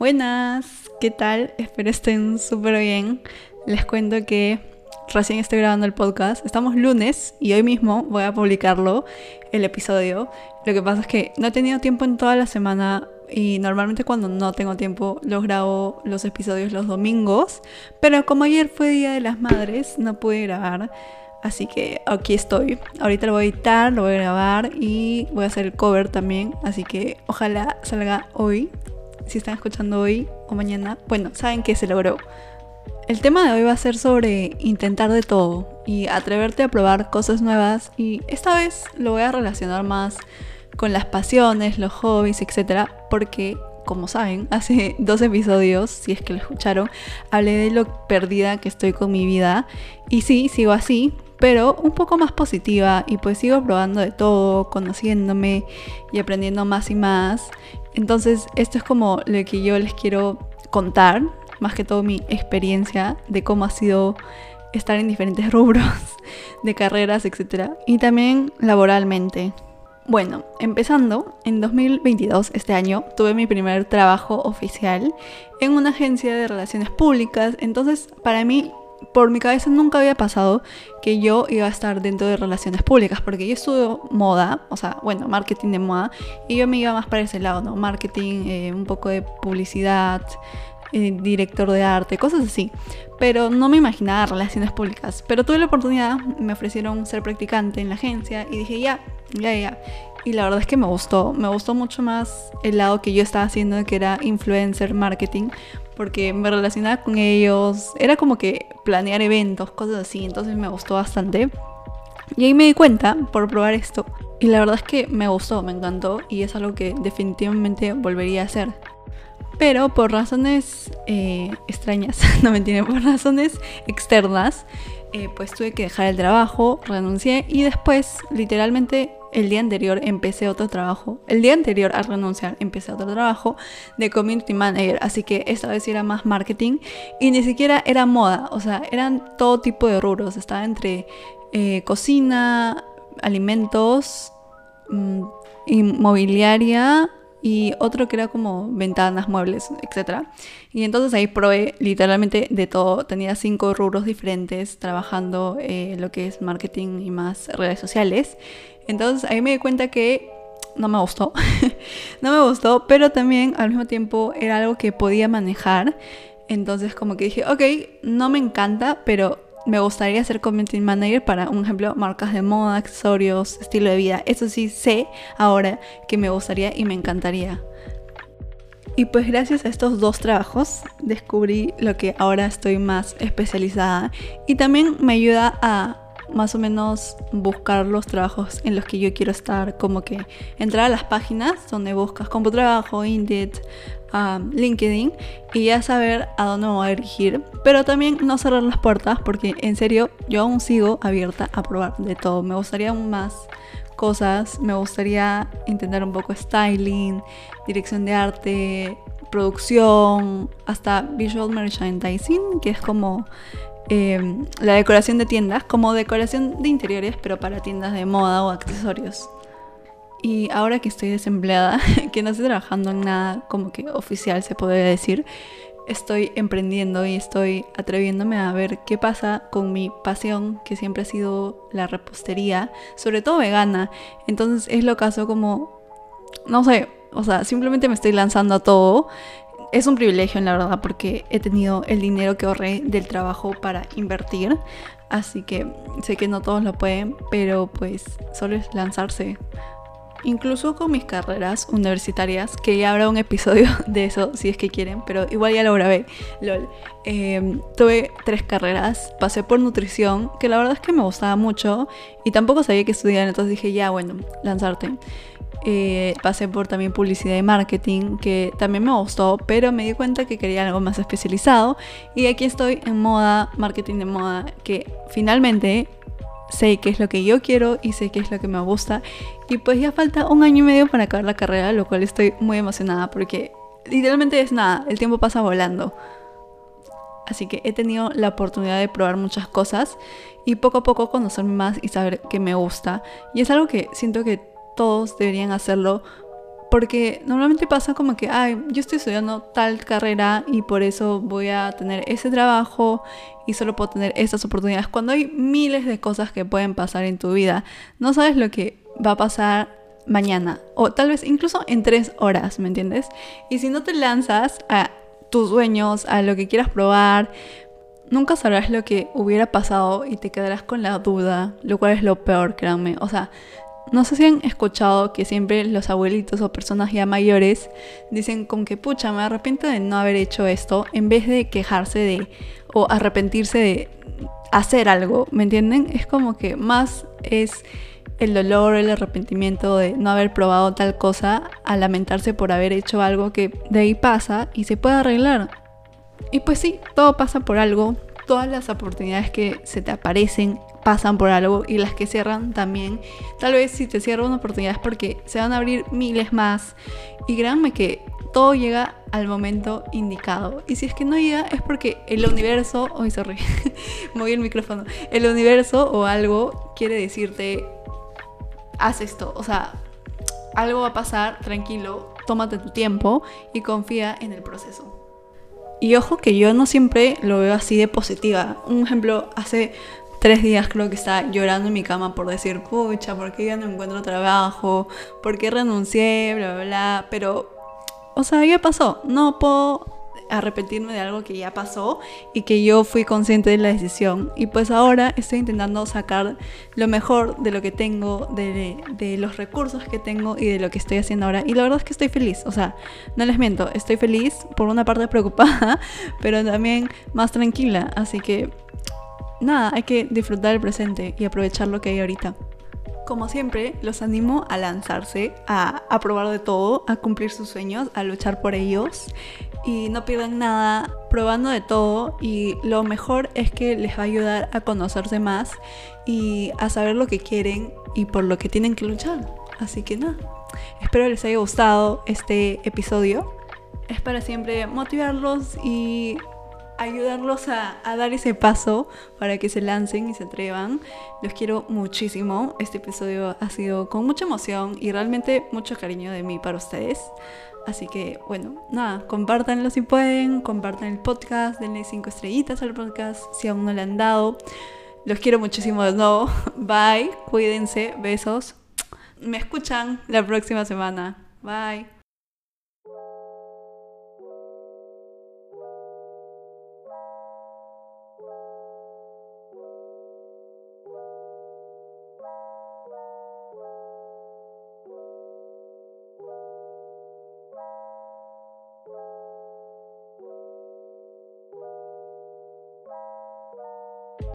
Buenas, ¿qué tal? Espero estén súper bien. Les cuento que recién estoy grabando el podcast. Estamos lunes y hoy mismo voy a publicarlo, el episodio. Lo que pasa es que no he tenido tiempo en toda la semana y normalmente cuando no tengo tiempo los grabo los episodios los domingos. Pero como ayer fue Día de las Madres, no pude grabar. Así que aquí estoy. Ahorita lo voy a editar, lo voy a grabar y voy a hacer el cover también. Así que ojalá salga hoy si están escuchando hoy o mañana, bueno, saben que se logró. El tema de hoy va a ser sobre intentar de todo y atreverte a probar cosas nuevas y esta vez lo voy a relacionar más con las pasiones, los hobbies, etc. Porque, como saben, hace dos episodios, si es que lo escucharon, hablé de lo perdida que estoy con mi vida y sí, sigo así, pero un poco más positiva y pues sigo probando de todo, conociéndome y aprendiendo más y más. Entonces, esto es como lo que yo les quiero contar, más que todo mi experiencia de cómo ha sido estar en diferentes rubros de carreras, etc. Y también laboralmente. Bueno, empezando, en 2022, este año, tuve mi primer trabajo oficial en una agencia de relaciones públicas. Entonces, para mí por mi cabeza nunca había pasado que yo iba a estar dentro de relaciones públicas, porque yo estudio moda, o sea, bueno, marketing de moda, y yo me iba más para ese lado, ¿no? Marketing, eh, un poco de publicidad, eh, director de arte, cosas así. Pero no me imaginaba relaciones públicas. Pero tuve la oportunidad, me ofrecieron ser practicante en la agencia y dije, ya, ya, ya. Y la verdad es que me gustó, me gustó mucho más el lado que yo estaba haciendo, que era influencer marketing, porque me relacionaba con ellos, era como que planear eventos, cosas así, entonces me gustó bastante. Y ahí me di cuenta por probar esto. Y la verdad es que me gustó, me encantó y es algo que definitivamente volvería a hacer. Pero por razones eh, extrañas, no me entienden, por razones externas, eh, pues tuve que dejar el trabajo, renuncié y después literalmente el día anterior empecé otro trabajo. El día anterior a renunciar empecé otro trabajo de community manager. Así que esta vez era más marketing y ni siquiera era moda. O sea, eran todo tipo de rubros. Estaba entre eh, cocina, alimentos, mm, inmobiliaria y otro que era como ventanas, muebles, etc. Y entonces ahí probé literalmente de todo. Tenía cinco rubros diferentes trabajando eh, lo que es marketing y más redes sociales. Entonces ahí me di cuenta que no me gustó. no me gustó, pero también al mismo tiempo era algo que podía manejar. Entonces como que dije, ok, no me encanta, pero me gustaría ser community manager para, un ejemplo, marcas de moda, accesorios, estilo de vida. Eso sí sé ahora que me gustaría y me encantaría. Y pues gracias a estos dos trabajos descubrí lo que ahora estoy más especializada y también me ayuda a más o menos buscar los trabajos en los que yo quiero estar, como que entrar a las páginas donde buscas como trabajo, Indeed, um, LinkedIn y ya saber a dónde me voy a dirigir, pero también no cerrar las puertas porque en serio yo aún sigo abierta a probar de todo, me gustaría aún más cosas, me gustaría intentar un poco styling, dirección de arte, producción, hasta visual merchandising, que es como Em, la decoración de tiendas como decoración de interiores, pero para tiendas de moda o accesorios. Y ahora que estoy desempleada, que no estoy trabajando en nada como que oficial se podría decir, estoy emprendiendo y estoy atreviéndome a ver qué pasa con mi pasión, que siempre ha sido la repostería, sobre todo vegana. Entonces es lo caso como, no sé, o sea, simplemente me estoy lanzando a todo es un privilegio, en la verdad, porque he tenido el dinero que ahorré del trabajo para invertir. Así que sé que no todos lo pueden, pero pues solo es lanzarse. Incluso con mis carreras universitarias, que ya habrá un episodio de eso si es que quieren, pero igual ya lo grabé, lol. Em, tuve tres carreras, pasé por nutrición, que la verdad es que me gustaba mucho y tampoco sabía qué estudiar, entonces dije, ya bueno, lanzarte. Eh, pasé por también publicidad y marketing, que también me gustó, pero me di cuenta que quería algo más especializado. Y aquí estoy en moda, marketing de moda, que finalmente sé qué es lo que yo quiero y sé qué es lo que me gusta. Y pues ya falta un año y medio para acabar la carrera, lo cual estoy muy emocionada porque literalmente es nada, el tiempo pasa volando. Así que he tenido la oportunidad de probar muchas cosas y poco a poco conocerme más y saber qué me gusta. Y es algo que siento que todos deberían hacerlo Porque normalmente pasa como que, ay, yo estoy estudiando tal carrera y por eso voy a tener ese trabajo y solo puedo tener estas oportunidades. Cuando hay miles de cosas que pueden pasar en tu vida, no sabes lo que va a pasar mañana o tal vez incluso en tres horas, ¿me entiendes? Y si no te lanzas a tus sueños, a lo que quieras probar, nunca sabrás lo que hubiera pasado y te quedarás con la duda, lo cual es lo peor, créanme. O sea, no sé si han escuchado que siempre los abuelitos o personas ya mayores dicen con que pucha, me arrepiento de no haber hecho esto, en vez de quejarse de o arrepentirse de hacer algo, ¿me entienden? Es como que más es el dolor, el arrepentimiento de no haber probado tal cosa a lamentarse por haber hecho algo que de ahí pasa y se puede arreglar. Y pues sí, todo pasa por algo, todas las oportunidades que se te aparecen pasan por algo y las que cierran también. Tal vez si te cierra una oportunidad es porque se van a abrir miles más. Y créanme que todo llega al momento indicado. Y si es que no llega es porque el universo, hoy sorry, moví el micrófono, el universo o algo quiere decirte, haz esto. O sea, algo va a pasar, tranquilo, tómate tu tiempo y confía en el proceso. Y ojo que yo no siempre lo veo así de positiva. Un ejemplo, hace tres días creo que estaba llorando en mi cama por decir, pucha, ¿por qué ya no encuentro trabajo? ¿Por qué renuncié? Bla, bla, bla. Pero, o sea, ya pasó. No puedo arrepentirme de algo que ya pasó y que yo fui consciente de la decisión. Y pues ahora estoy intentando sacar lo mejor de lo que tengo, de, de, los recursos que tengo y de lo que estoy haciendo ahora. Y la verdad es que estoy feliz. O sea, no les miento, estoy feliz, por una parte preocupada, pero también más tranquila. Así que nada, hay que disfrutar el presente y aprovechar lo que hay ahorita. Como siempre, los animo a lanzarse, a, a, probar de todo, a cumplir sus sueños, a luchar por ellos y no pierdan nada probando de todo y lo mejor es que les va a ayudar a conocerse más y a saber lo que quieren y por lo que tienen que luchar. Así que nada, espero les haya gustado este episodio. Es para siempre motivarlos y ayudarlos a, dar ese paso para que se lancen y se atrevan. Los quiero muchísimo. Este episodio ha sido con mucha emoción y realmente mucho cariño de mí para ustedes. Así que, bueno, nada, compártanlo si pueden, compartan el podcast, denle cinco estrellitas al podcast si aún no le han dado. Los quiero muchísimo de nuevo. Bye, cuídense, besos. Me escuchan la próxima semana. Bye.